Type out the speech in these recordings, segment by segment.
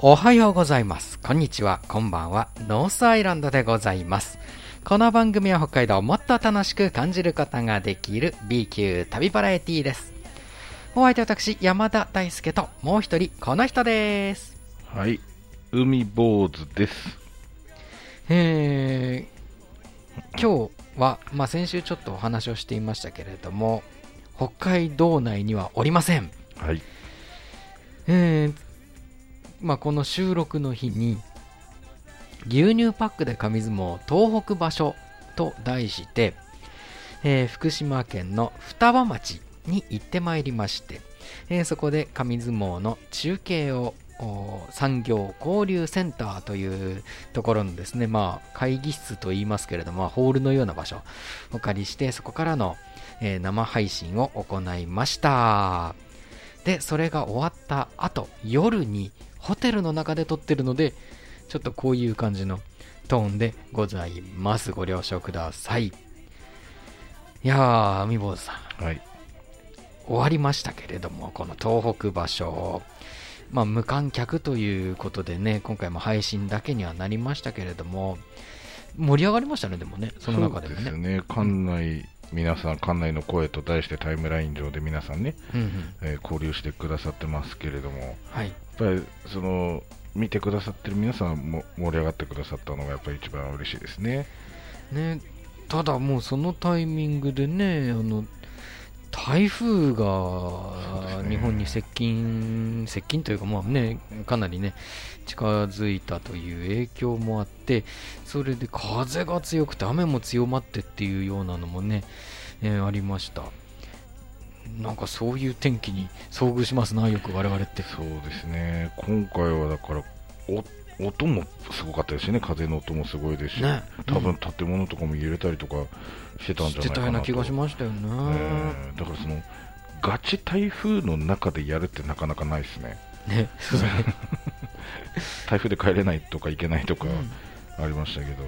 おはようございます。こんにちは。こんばんは。ノースアイランドでございます。この番組は北海道をもっと楽しく感じることができる B 級旅バラエティです。お相手は私、山田大輔と、もう一人、この人です。はい、海坊主です。えー、今日は、まあ、先週ちょっとお話をしていましたけれども、北海道内にはおりません。はい、えーまあ、この収録の日に牛乳パックで紙相撲東北場所と題して、えー福島県の双葉町に行ってまいりまして、えーそこで紙相撲の中継を産業交流センターというところのですね、まあ、会議室といいますけれども、ホールのような場所をお借りして、そこからの、えー生配信を行いました。で、それが終わった後、夜にホテルの中で撮ってるので、ちょっとこういう感じのトーンでございます。ご了承ください。いやー、海坊主さん、はい、終わりましたけれども、この東北場所、まあ、無観客ということでね、今回も配信だけにはなりましたけれども、盛り上がりましたね、でもね、その中でもね。そうですね、館内、皆さん、館内の声と題してタイムライン上で皆さんね、うんうんえー交流してくださってますけれども、やっはい。ぱりその見てくださってる皆さんも盛り上がってくださったのがやっぱり一番嬉しいですね。ね、ただもうそのタイミングでね、あの台風が日本に接近、接近というか、まあね、かなりね、近づいたという影響もあって、それで風が強くて、雨も強まってっていうようなのもね、えーありました。なんかそういう天気に遭遇しますな、よく我々って。そうですね、今回はだから、音もすごかったですしね、風の音もすごいですし、ね。多分うん。建物とかも揺れたりとかしてたんじゃないかなと。な気がしましたよね。え。ーだからそのガチ台風の中でやるってなかなかないですね。ね。台風で帰れないとか行けないとかうん。ありましたけど、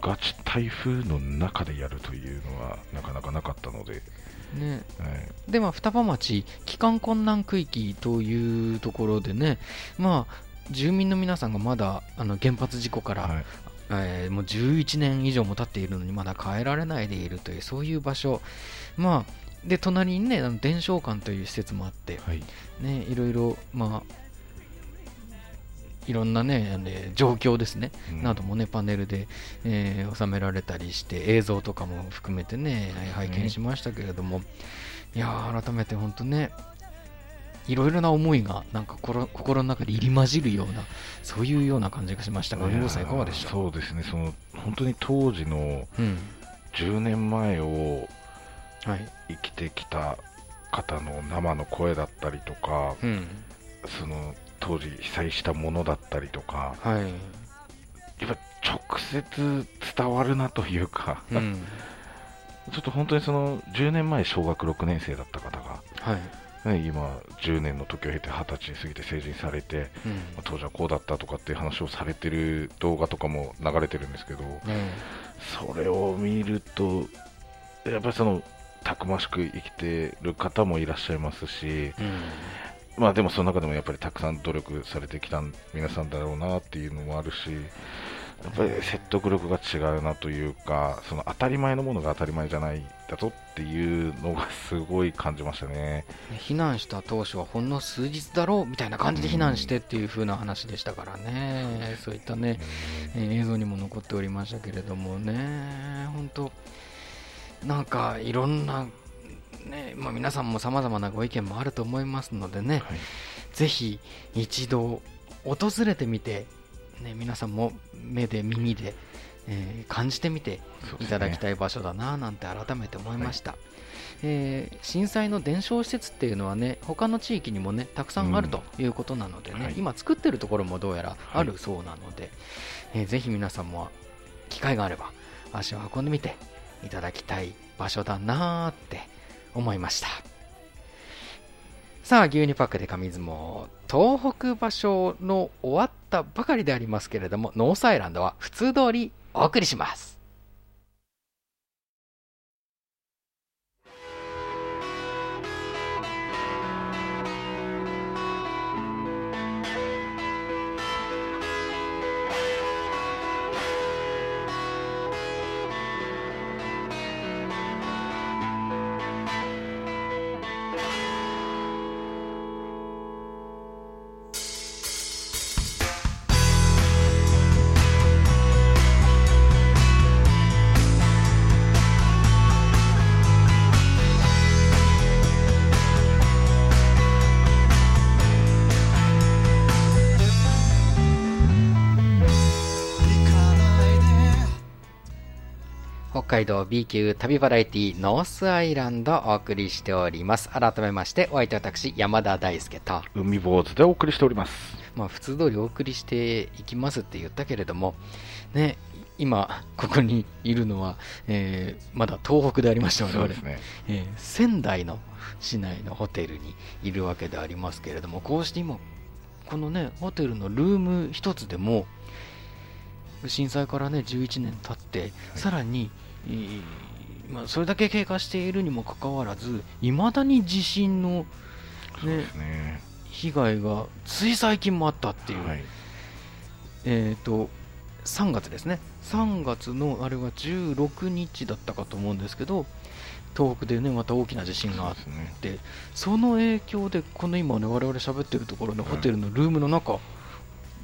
ガチ台風の中でやるというのはなかなかなかったので、ね。えで、まあ、双葉町、帰還困難区域というところでね、まあ、住民の皆さんがまだあの原発事故から、ーはい。えーもう11年以上も経っているのにまだ帰られないでいるという、そういう場所、まあ、で隣にね、あの伝承館という施設もあって、はい。ね、いろいろ、まあ、いろんなね、ね状況ですね、うん。などもね、パネルで、えー収められたりして、映像とかも含めてね、拝見しましたけれども、いやー、改めて本当ね、いろいろな思いが、なんか心心の中で入り混じるような、そういうような感じがしましたが、さん、いかがでした？そうですね。その本当に当時のうん。10年前をはい。生きてきた方の生の声だったりとかうん。その当時被災したものだったりとかはい。やっぱ直接伝わるなというか、うん。ちょっと本当にその10年前小学6年生だった方が、はいね、今10年の時を経て20歳過ぎて成人されて、うん。まあ当時はこうだったとかっていう話をされてる動画とかも流れてるんですけどねそれを見るとやっぱりそのたくましく生きてる方もいらっしゃいますし、うん。まあでもその中でもやっぱりたくさん努力されてきた皆さんだろうなっていうのもあるし、やっぱり説得力が違うなというか、その当たり前のものが当たり前じゃないだとっていうのがすごい感じましたね。避難した当初はほんの数日だろうみたいな感じで避難してっていう風な話でしたからね、そういったね、えー映像にも残っておりましたけれどもね、本当、なんかいろんな、ねまあ、皆さんもさまざまなご意見もあると思いますのでね、はい。ぜひ一度訪れてみて、ね、皆さんも目で耳で、えー感じてみていただきたい場所だななんて改めて思いました、えー震災の伝承施設っていうのはね他の地域にもねたくさんあるということなのでね、はい。今作ってるところもどうやらあるそうなので、えーぜひ皆さんも機会があれば足を運んでみていただきたい場所だなーって思いましたさあ牛乳パックで紙相撲。東北場所の終わったばかりでありますけれどもノースアイランドは普通通りお送りします。海道 B 級旅バラエティノースアイランドお送りしております。改めまして、お相手は私、山田大輔と、海坊主でお送りしております。まあ、普通通りお送りしていきますって言ったけれども、ね、今、ここにいるのは、えーまだ東北でありました、我ね。えー仙台の市内のホテルにいるわけでありますけれどもこうして今このねホテルのルーム一つでも震災からね11年経って、さらに、えーまあ、それだけ経過しているにもかかわらずいまだに地震の、ねね。被害がつい最近もあったっていう、はい。えっ、と3月ですね3月のあれは16日だったかと思うんですけど東北でねまた大きな地震があっそうですね。でその影響でこの今ね我々喋ってるところのホテルのルームの中、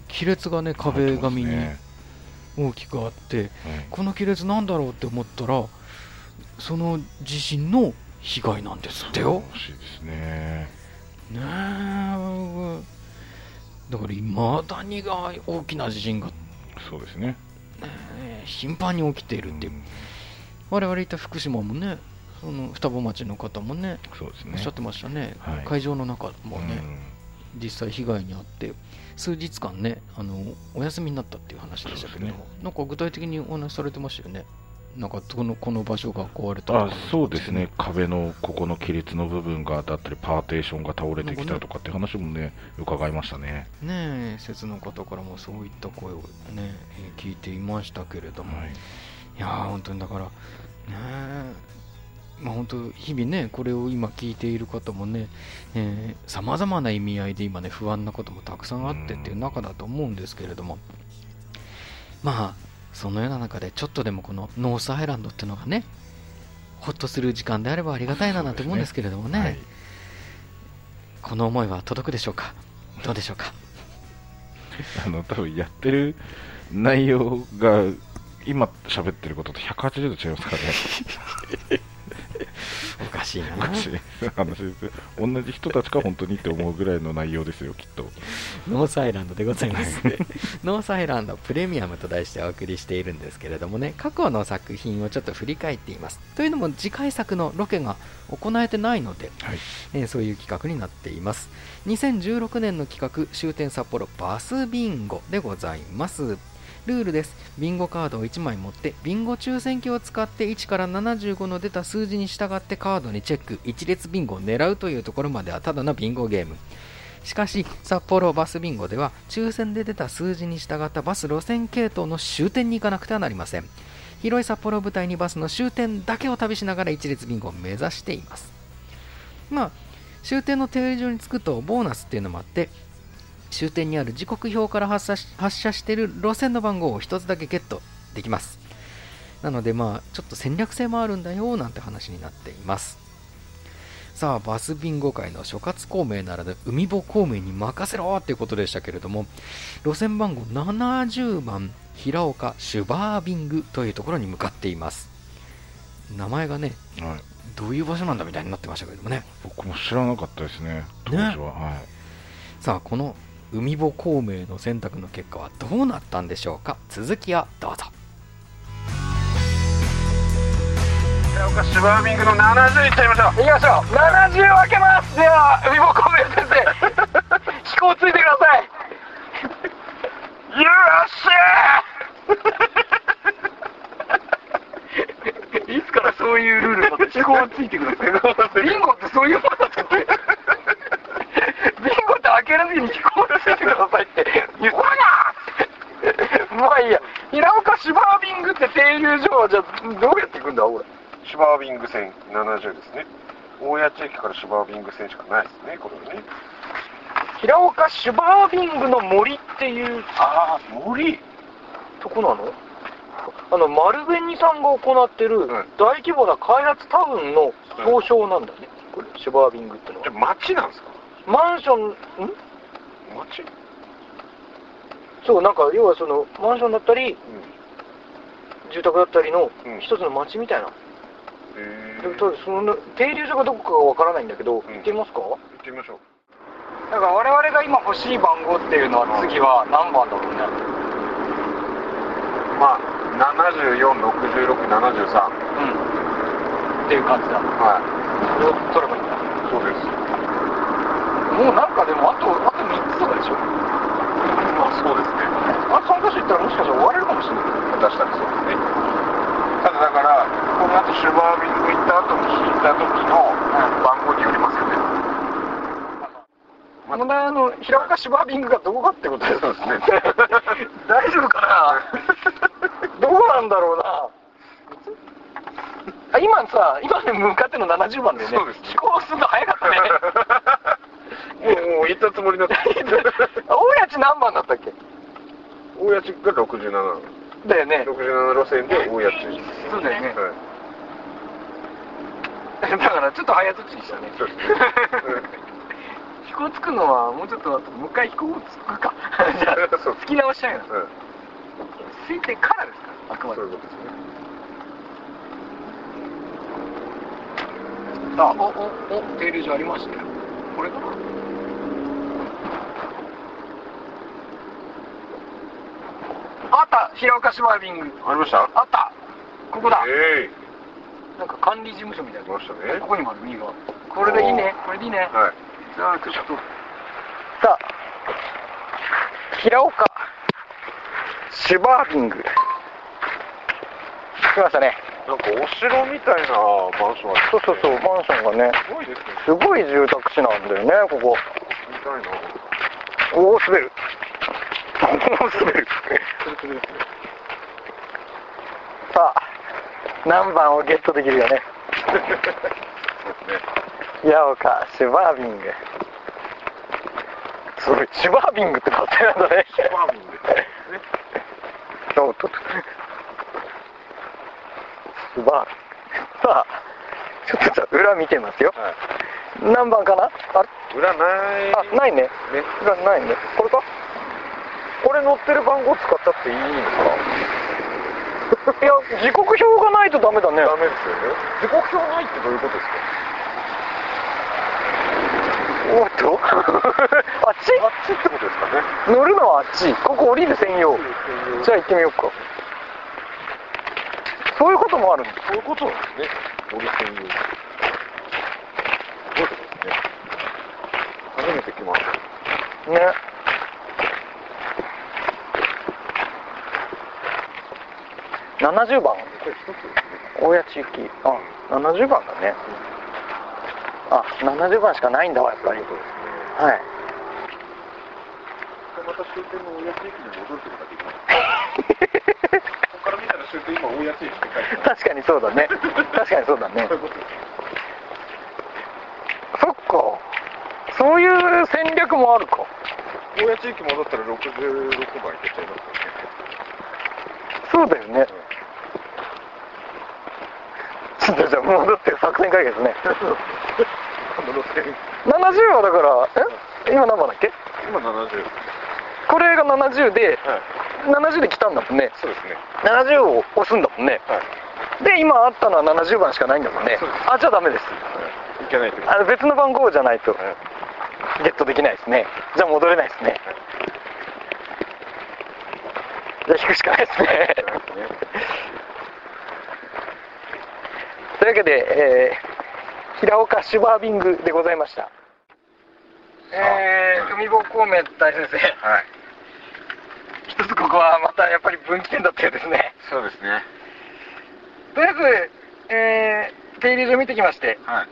亀裂がね壁紙にね大きくあってはいこの亀裂なんだろうって思ったらその地震の被害なんですってよ。欲しいですね。ねえだからいまだにが大きな地震が、ねそうですね。え頻繁に起きているっていう、うん。我々いた福島もねその双葉町の方もねそうですね。おっしゃってましたね、はい。会場の中もね、うん実際被害に遭って数日間ねあのお休みになったっていう話でしたけれども、そうですなんか具体的にお話しされてましたよね。なんかこのこの場所が壊れたとあかそうですね、壁のここの亀裂の部分がだったり、パーテーションが倒れてきたとかって話もね、伺いましたね。ねえ説の方からもそういった声をね、えー聞いていましたけれども、はい。い、やー本当にだからねえまあ本当日々ねこれを今聞いている方もねさまざまな意味合いで今ね不安なこともたくさんあってっていう中だと思うんですけれども。まあそのような中でちょっとでもこのノースアイランドっていうのがねほっとする時間であればありがたいななんて思うんですけれどもね。はい。この思いは届くでしょうか？どうでしょうか？あの多分やってる内容が今喋ってることと180度違いますからね。おかしいな話です同じ人たちか本当にって思うぐらいの内容ですよ、きっと。ノースアイランドでございます。ノースアイランドプレミアムと題してお送りしているんですけれどもね、過去の作品をちょっと振り返っています。というのも次回作のロケが行えてないので、はい。えーそういう企画になっています。2016年の企画、終点札幌バスビンゴでございます。ルールです。ビンゴカードを1枚持って、ビンゴ抽選機を使って1から75の出た数字に従ってカードにチェック、一列ビンゴを狙うというところまではただのビンゴゲーム。しかし、札幌バスビンゴでは、抽選で出た数字に従ったバス路線系統の終点に行かなくてはなりません。広い札幌を舞台にバスの終点だけを旅しながら一列ビンゴを目指しています。まあ、終点の停留所に着くとボーナスっていうのもあって終点にある時刻表から発射し発車している路線の番号を1つだけゲットできますなのでまあちょっと戦略性もあるんだよなんて話になっていますさあバスビンゴ界の諸葛孔明ならぬ海坊孔明に任せろっていうことでしたけれども路線番号70番平岡シュバービングというところに向かっています名前がねはい。どういう場所なんだみたいになってましたけれどもね僕も知らなかったですね、当時は。はい。さあこの海坊孔明の選択の結果はどうなったんでしょうか？続きはどうぞ。岡シュバービングの70いっちゃいましょう。いきましょう。70分けます。では海坊孔明先生。飛行ついてください。よっしゃー。いつからそういうルールになって飛行ついてください。ビンゴってそういうものだったっけ？ける時に飛行ついてくださいって言ったなまあいいや平岡シュバービングって停留所はじゃあどうやって行くんだこれシュバービング線70ですね大谷地駅からシュバービング線しかないですねこれはね平岡シュバービングの森っていうああ森とこなのあの丸紅さんが行ってる大規模な開発タウンの表彰なんだね、これシュバービングってのはじゃ町なんですかマンションん？町そうなんか要はそのマンションだったりうん。住宅だったりのうん。一つの町みたいな、へでもただその停留所がどこかがわからないんだけど、行ってみますか？行ってみましょう。だから我々が今欲しい番号っていうのは次は何番だろうね？まあ746673っていう感じだ。はを取ればいいんだ？いそうですもうなんかでもあとあと3つとかでしょ。まあそうですね。あと3箇所行ったらもしかしたら終われるかもしれない。確かにそうですね。ただだからこの後シュバービング行った後に引いた時の番号によりますよね。問題はあの平岡シュバービングがどこかってことですね。大丈夫かな？どこなんだろうな。あ今さ今に向かっての70番でね。そうですね。飛行するの早かったね行ったつもりだった。大家地何番だったっけ？大家地が67だよね。67路線で大家地そうだよね。はい。だからちょっと早とちりしたね。そうですね。飛行つくのはもうちょっと後もう一回飛行つくか。じゃあそう。突き直しちゃうようんついてからですか？らあくまで。そういうことですね。あおおお停留所ありましたよ。これかな？った平岡シュバービング。ありました？あった。ここだ。えなんか管理事務所みたいな。来ましたね。ここにもある右側。これでいいね。これでいいね。えはい。じゃあちょっと。さあ平岡シュバービング。来ましたね。なんかお城みたいなマンションあるそうそうそうマンションがね。すごいですね。すごい住宅地なんだよねここ。みたいな。おお滑るおお滑るさあ何番をゲットできるよね。ね。八岡シュバービング。すごいシュバービングって名前なんだね。シュバービング。ですねそうとシュバーさあちょっとじゃあ裏見てますよ。はい。何番かな？あ裏ない。あないね。ね。裏ないね。これか？これ乗ってる番号使ったっていいんですか いや時刻表がないとダメだね。ダメですよね。時刻表ないってどういうことですか？おっと。あっち？あっちってことですかね。乗るのはあっち。ここ降りる専用。じゃあ行ってみようか。そういうこともあるんだそういうことなんですね。折り専用。すごいですね。初めて来ました。ね70番。大谷地域あ70番だね。あ70番しかないんだわやっぱり。はい。また終点の大谷地域に戻ることができます。ここから見たら終点今大谷地域って書いてます確かにそうだね。確かにそうだね。そっか。そういう戦略もあるか。大谷地域戻ったら66番行けちゃいますよねそうだよね。ちょっとじゃあ戻って作戦会議ですね。この路線70はだからえ？今何番だっけ？今70これが70ではい。70で来たんだもんね。そうですね。70を押すんだもんね。はい。で今あったのは70番しかないんだもんね。あじゃあダメです。い。けないってこと。あの別の番号じゃないとはい。ゲットできないですね。じゃあ戻れないですねじゃあ引くしかないですね。というわけで、えー平岡シュバービングでございました。えー、海坊孔明大先生。はい。一つここはまたやっぱり分岐点だったようですね。そうですね。とりあえず、えー、停留所見てきまして。はい。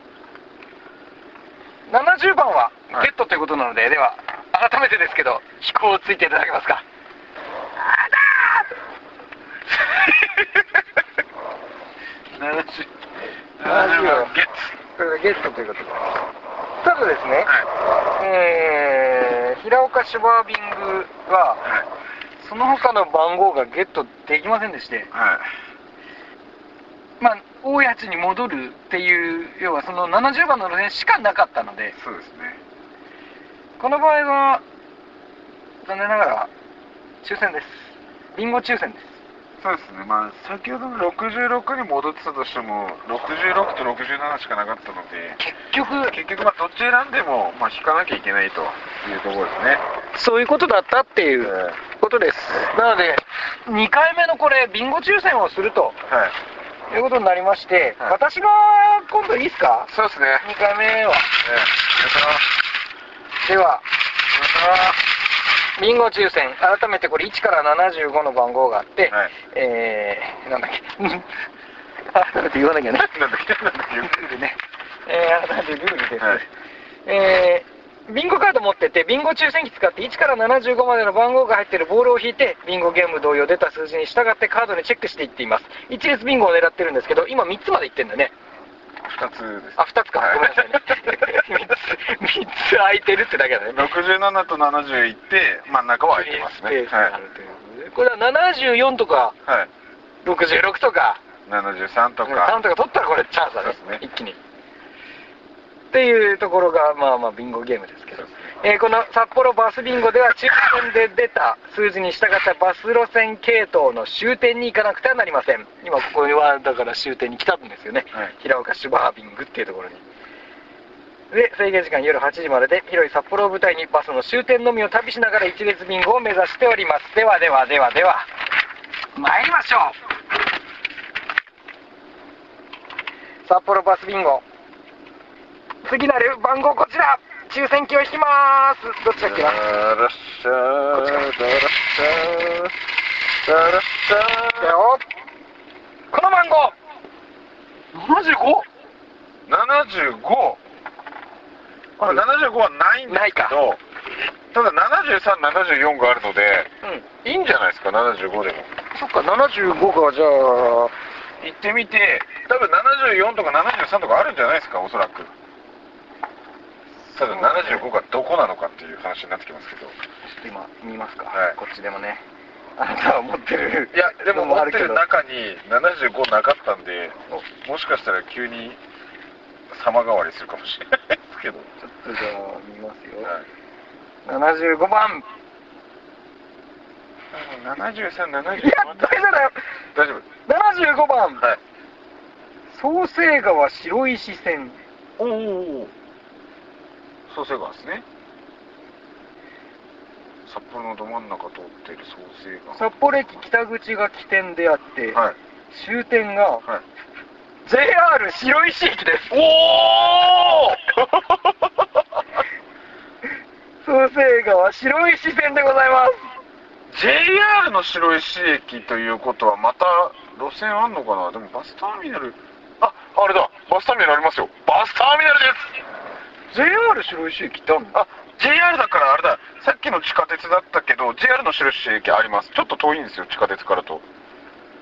70番ははい。ゲットということなので、では改めてですけど飛行をついていただけますか70 70ゲッこれがゲットということで。ただですね、はい。えー、平岡シュバービングははい。その他の番号がゲットできませんでして。はい。まあ大谷地に戻るっていう要はその70番の路線しかなかったので。そうですね。この場合は残念ながら抽選です。ビンゴ抽選ですそうですね。まあ先ほどの66に戻ってたとしても66と67しかなかったので結局結局まあどっち選んでもまあ引かなきゃいけないというところですね。そういうことだったっていうことです。なので2回目のこれビンゴ抽選をするとはい。ということになりまして、はい。私が今度いいですか？そうですね。2回目は。ねではビンゴ抽選。改めてこれ1から75の番号があって、はい。えー、なんだっけ。改めて言わなきゃね。なんだっけ。なんだっけ。ルールね、えー、改めてルールです、はい。えービンゴカード持ってて、ビンゴ抽選機使って1から75までの番号が入っているボールを引いて、ビンゴゲーム同様出た数字に従ってカードにチェックしていっています。一列ビンゴを狙ってるんですけど、今3つまでいってんだね。二つです。あ、2つか。はいごめんなさいね。3つ、三つ空いてるってだけだね。67と70いって、真ん中は空いてますね。スペースがあるということでこれは74とかはい。はい。66とか73とか。3とか取ったらこれチャンスだねね一気にっていうところがまあまあビンゴゲームですけど、えーこの札幌バスビンゴでは抽選で出た数字に従ったバス路線系統の終点に行かなくてはなりません。今ここはだから終点に来たんですよね、はい。平岡シュバービングっていうところに。で制限時間夜8時までで広い札幌を舞台にバスの終点のみを旅しながら一列ビンゴを目指しております。ではではではでは。参りましょう。札幌バスビンゴ。次なる番号こちら抽選機を引きます。どっちだっけな？ダラッシャー。こっちかダラッシャー。ダラッシャだよこの番号。75? ー75あ75はないんですけどただ73、74があるのでうん。いいんじゃないですか？75でも。そっか75がじゃあ行ってみて。多分74とか73とかあるんじゃないですか？おそらくただ75がどこなのかっていう話になってきますけど。ちょっと今見ますか、はい。こっちでもね。あなたは持ってる。いやでもの持ってる中に75なかったんでもしかしたら急に様変わりするかもしれないですけど、ちょっとじゃあ見ますよ、はい、75番。73、74いや大丈夫だよ。大丈夫。75番。はい。創成川白石線。おおお創成川ですね。札幌のど真ん中通っている創成川札幌駅北口が起点であって、はい。終点がはい。JR 白石駅です。おお創成川白石線でございます。JR の白石駅ということはまた路線あんのかな？でもバスターミナル。ああれだ。バスターミナルありますよ。バスターミナルです JR 白石駅ってあるの？あ JR だからあれだ。さっきの地下鉄だったけど JR の白石駅あります。ちょっと遠いんですよ地下鉄からと。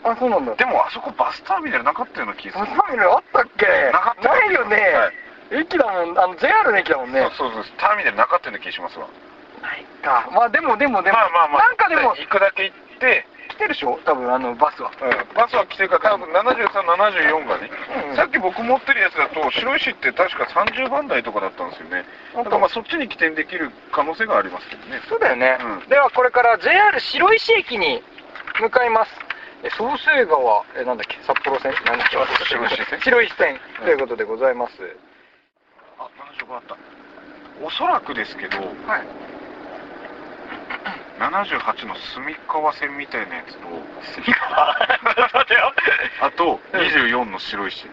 あそうなんだ。でもあそこバスターミナルなかったような気がする。バスターミナルあったっけ？なかった。ないよね、はい。駅だもん。あの JR の駅だもんね。そうそうそうターミナルなかったような気がしますわ。ないか。まあでもでもでも、まあまあまあ。なんかでも行くだけ行って、来てるでしょ多分あのバスは。バスは来てるから多分7374がね、うん。さっき僕持ってるやつだと白石って確か30番台とかだったんですよね。だからまあそっちに起点できる可能性がありますけどね。そうだよね、うん。ではこれから JR 白石駅に向かいます。え創成川えなんだっけ札幌線？なんだっけ？白石線。白石線。ということでございます、あ75あった。おそらくですけどはい78の住川線みたいなやつと。あと24の白石。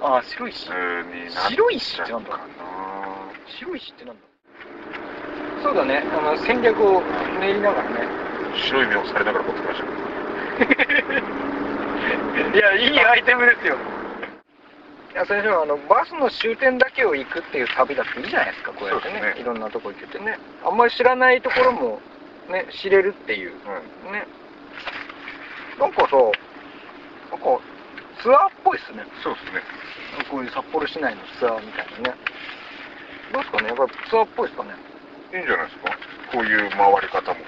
あ白石？白石ってなんだ？白石ってなんだ？そうだね。あの戦略を練りながらね。白い目をされながら持ってきました。いやいいアイテムですよいや先生あのバスの終点だけを行くっていう旅だっていいじゃないですかこうやってね。ね。いろんなとこ行けてね。あんまり知らないところもね知れるっていう。うん。ね。なんかさなんかツアーっぽいっすね。そうですね。こういう札幌市内のツアーみたいなね。どうですかね？やっぱツアーっぽいですかね？いいんじゃないですか？こういう回り方も。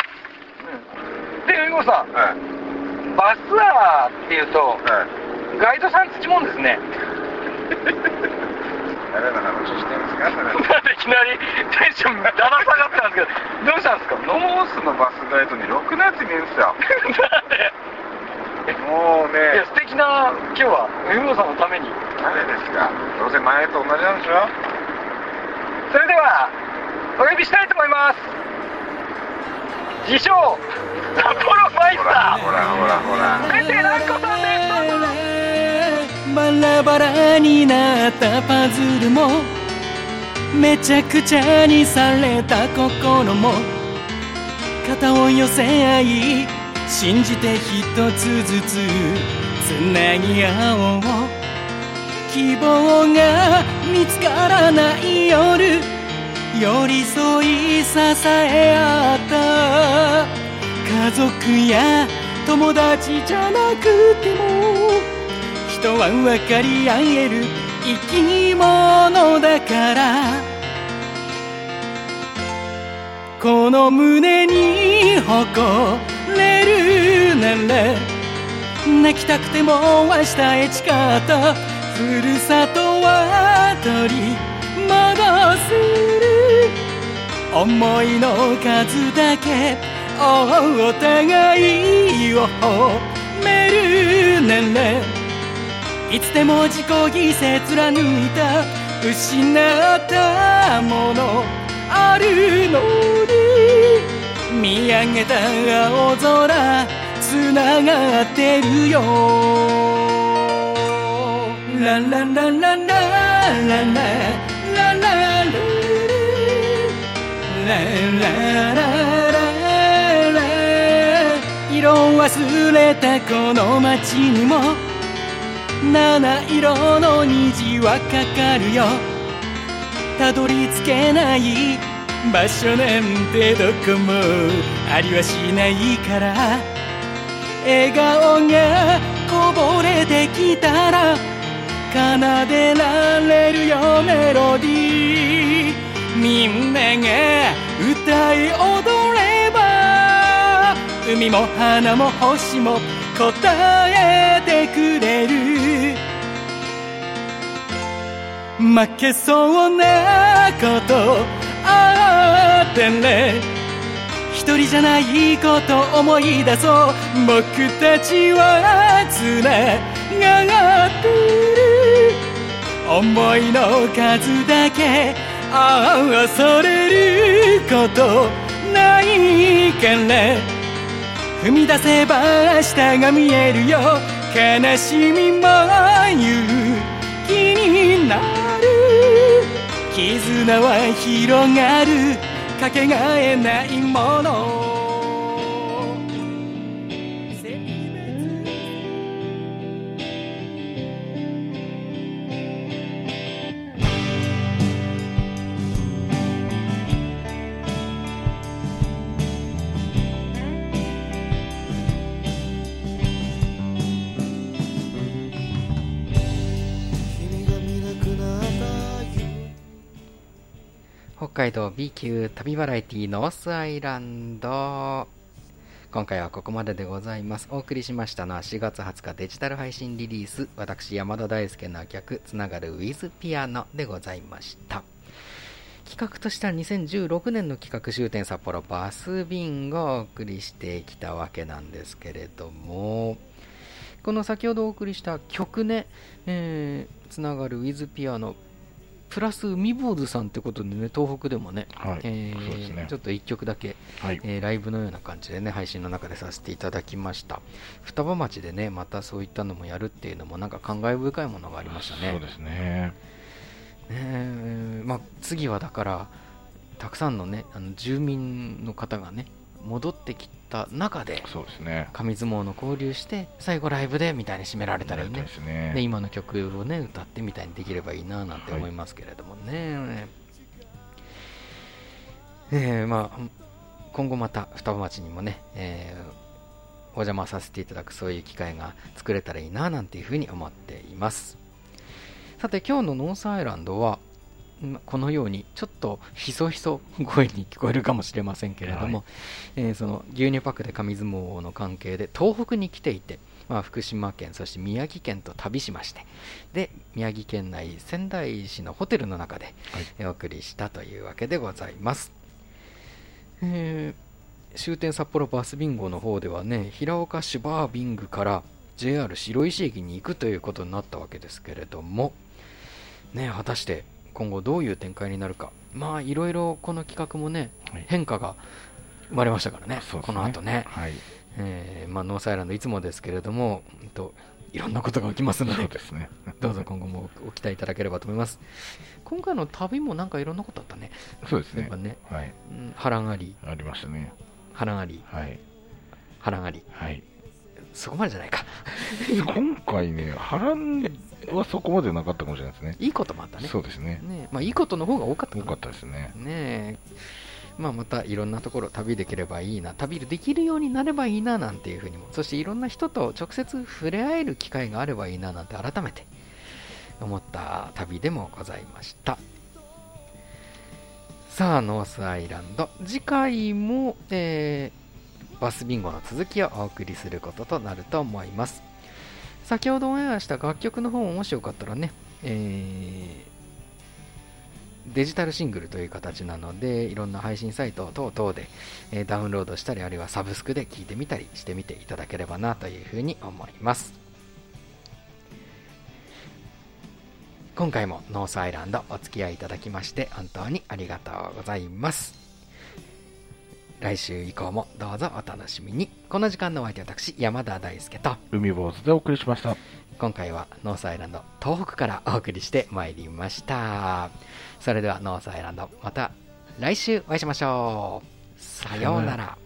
で海野さん。はい。バスツアーっていうとはい。ガイドさん土もんですね誰の話してるんですかそれ。なんでいきなりテンションだら下がってたんですけどどうしたんですか？ノースのバスガイドにろくなやついねえんすよ。なんで？もういやね素敵な今日はさんのために。誰ですか？どうせ前と同じなんでしょ？それではお呼びしたいと思います。自称札幌マイスタほらほらほらほらバラバラになったパズルもめちゃくちゃにされた心も肩を寄せ合い信じて一つずつつなぎ合おう。希望が見つからない夜寄り添い支え合った。家族や友達じゃなくても人は分かり合える。生き物だから。この胸に誇れるなら。泣きたくても明日へ誓った。ふるさとは取り戻せる。思いの数だけ。お互いを褒めるなら。いつでも自己犠牲貫いた失ったものあるのに見上げた青空つながってるよ。ラララララララ色忘れたこの街にも七色の虹はかかるよ。たどり着けない場所なんてどこもありはしないから。笑顔がこぼれてきたら奏でられるよメロディー。みんなが歌い踊れば海も花も星も答えてくれる。負けそうなことあってね。一人じゃないこと思い出そう。僕たちはつながってる。思いの数だけああ恐れることないから踏み出せば明日が見えるよ。悲しみも勇気絆は広がる。かけがえないもの海道 B 級旅バラエティノースアイランド。今回はここまででございます。お送りしましたのは4月20日デジタル配信リリース。私山田大輔の曲つながる With ピアノでございました。企画としては2016年の企画終点札幌バスビンをお送りしてきたわけなんですけれども。この先ほどお送りした曲ね、えーつながる With ピアノプラス海坊主さんってことでね東北でもね、はいえーね。ちょっと1曲だけ、はい。えーライブのような感じでね配信の中でさせていただきました。双葉町でねまたそういったのもやるっていうのもなんか感慨深いものがありましたね。そうですね。ねえまあ、次はだからたくさんのねあの住民の方がね戻ってきた中でそうですね。紙相撲の交流して最後ライブでみたいに締められたらいいねですね。で今の曲をね歌ってみたいにできればいいななんて思いますけれどもね、えーまあ今後また双葉町にもね、えーお邪魔させていただくそういう機会が作れたらいいななんていうふうに思っていますさて今日のノースアイランドはんこのようにちょっとひそひそ声に聞こえるかもしれませんけれども、はえーその牛乳パックで紙相撲の関係で東北に来ていて、まあ、福島県そして宮城県と旅しましてで宮城県内仙台市のホテルの中で、えーお送りしたというわけでございます、えー終点札幌バスビンゴの方ではね平岡シュバービングから JR 白石駅に行くということになったわけですけれどもね果たして今後どういう展開になるかまあいろいろこの企画もね、はい変化が生まれましたからねそうですこの後ね、はい。えーまあ、ノースアイランドいつもですけれども、うんといろんなことが起きますのでそうですね。どうぞ今後もご期待いただければと思います今回の旅もなんかいろんなことあったねそうですねやっぱ。ね、はい。うん、波乱ありありましたね。波乱ありはい。波乱ありはい。そこまでじゃないか。今回ね、波乱はそこまでなかったかもしれないですね。いいこともあったね。そうですね。ねまあいいことの方が多かった多かったですね。ねえ。まあまたいろんなところ旅できればいいな。旅できるようになればいいななんていうふうにも。そしていろんな人と直接触れ合える機会があればいいななんて改めて思った旅でもございました。さあノースアイランド。次回も、えーバスビンゴの続きをお送りすることとなると思います。先ほどオンエアした楽曲の方ももしよかったらね、えーデジタルシングルという形なのでいろんな配信サイト等々で、えダウンロードしたりあるいはサブスクで聴いてみたりしてみていただければなというふうに思います。今回もノースアイランドお付き合いいただきまして本当にありがとうございます。来週以降もどうぞお楽しみに。この時間のお相手は私山田大輔と海坊主でお送りしました。今回はノースアイランド東北からお送りしてまいりました。それではノースアイランドまた来週お会いしましょう。さようなら